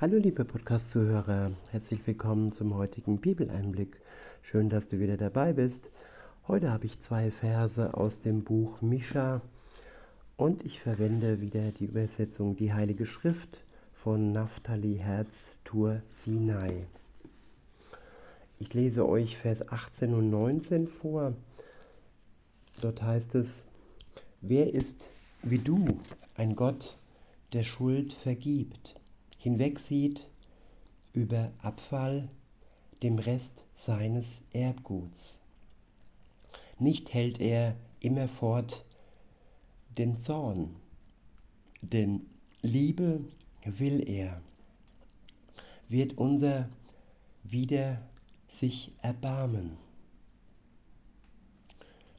Hallo liebe Podcast-Zuhörer, herzlich willkommen zum heutigen Bibeleinblick. Schön, dass du wieder dabei bist. Heute habe ich zwei Verse aus dem Buch Mischa und ich verwende wieder die Übersetzung Die Heilige Schrift von Naphtali Herz Tour Sinai. Ich lese euch Vers 18 und 19 vor. Dort heißt es, wer ist wie du, ein Gott, der Schuld vergibt? Hinwegsieht über Abfall, dem Rest seines Erbguts. Nicht hält er immerfort den Zorn, denn Liebe will er, wird unser wieder sich erbarmen.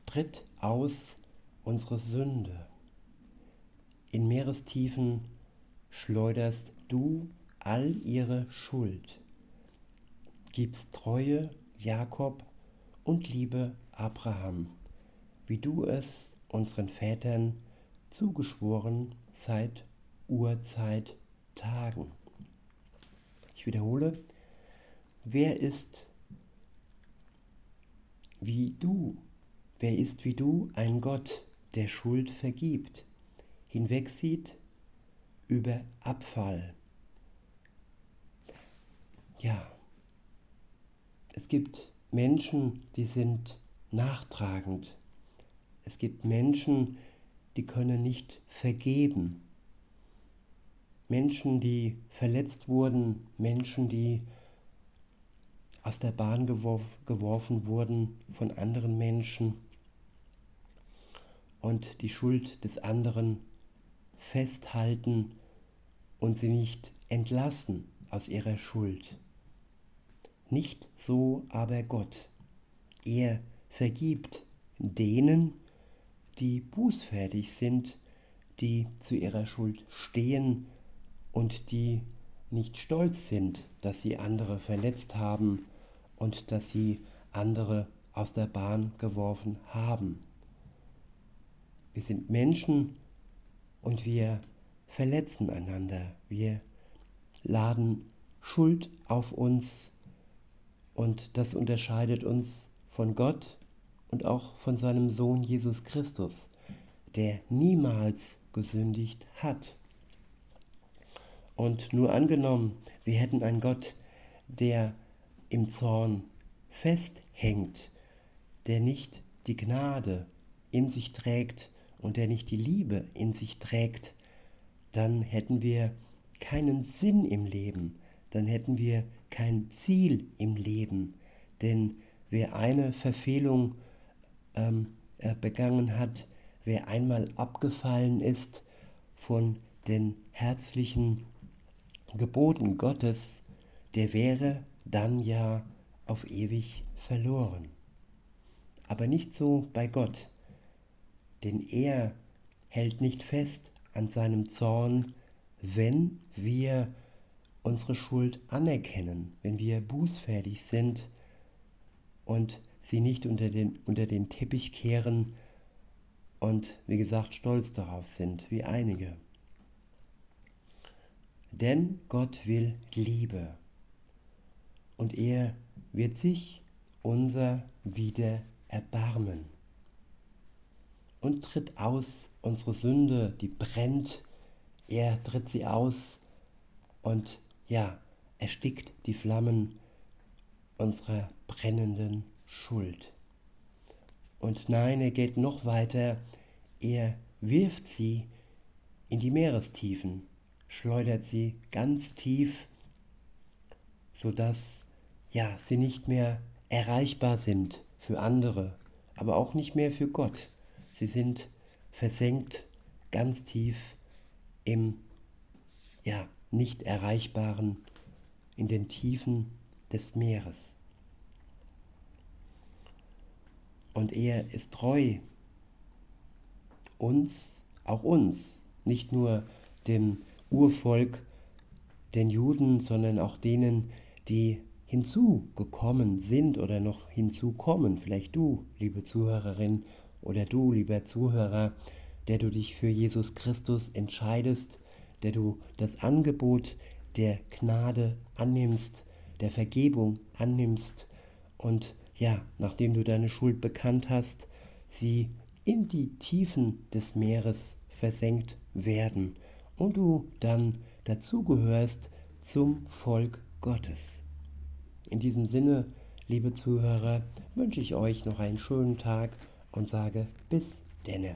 Tritt aus unsere Sünde. In Meerestiefen schleuderst du all ihre Schuld, gibst Treue Jakob und Liebe Abraham, wie du es unseren Vätern zugeschworen seit Urzeit Tagen. Ich wiederhole, wer ist wie du? Wer ist wie du ein Gott, der Schuld vergibt, hinwegsieht über Abfall. Ja, es gibt Menschen, die sind nachtragend. Es gibt Menschen, die können nicht vergeben. Menschen, die verletzt wurden, Menschen, die aus der Bahn geworf, geworfen wurden von anderen Menschen und die Schuld des anderen festhalten und sie nicht entlassen aus ihrer Schuld. Nicht so aber Gott. Er vergibt denen, die bußfertig sind, die zu ihrer Schuld stehen und die nicht stolz sind, dass sie andere verletzt haben und dass sie andere aus der Bahn geworfen haben. Wir sind Menschen und wir verletzen einander. Wir laden Schuld auf uns und das unterscheidet uns von Gott und auch von seinem Sohn Jesus Christus, der niemals gesündigt hat. Und nur angenommen, wir hätten einen Gott, der im Zorn festhängt, der nicht die Gnade in sich trägt und der nicht die Liebe in sich trägt, dann hätten wir keinen Sinn im Leben, dann hätten wir kein Ziel im Leben. Denn wer eine Verfehlung ähm, äh, begangen hat, wer einmal abgefallen ist von den herzlichen Geboten Gottes, der wäre dann ja auf ewig verloren. Aber nicht so bei Gott, denn er hält nicht fest an seinem Zorn, wenn wir unsere Schuld anerkennen, wenn wir bußfertig sind und sie nicht unter den, unter den Teppich kehren und wie gesagt stolz darauf sind, wie einige. Denn Gott will Liebe und er wird sich unser wieder erbarmen und tritt aus unsere Sünde, die brennt, er tritt sie aus und ja, erstickt die Flammen unserer brennenden Schuld. Und nein, er geht noch weiter, er wirft sie in die Meerestiefen, schleudert sie ganz tief, sodass ja, sie nicht mehr erreichbar sind für andere, aber auch nicht mehr für Gott. Sie sind versenkt ganz tief im ja, nicht erreichbaren, in den Tiefen des Meeres. Und er ist treu uns, auch uns, nicht nur dem Urvolk, den Juden, sondern auch denen, die hinzugekommen sind oder noch hinzukommen. Vielleicht du, liebe Zuhörerin, oder du, lieber Zuhörer, der du dich für Jesus Christus entscheidest, der du das Angebot der Gnade annimmst, der Vergebung annimmst und ja, nachdem du deine Schuld bekannt hast, sie in die Tiefen des Meeres versenkt werden und du dann dazugehörst zum Volk Gottes. In diesem Sinne, liebe Zuhörer, wünsche ich euch noch einen schönen Tag und sage bis denne.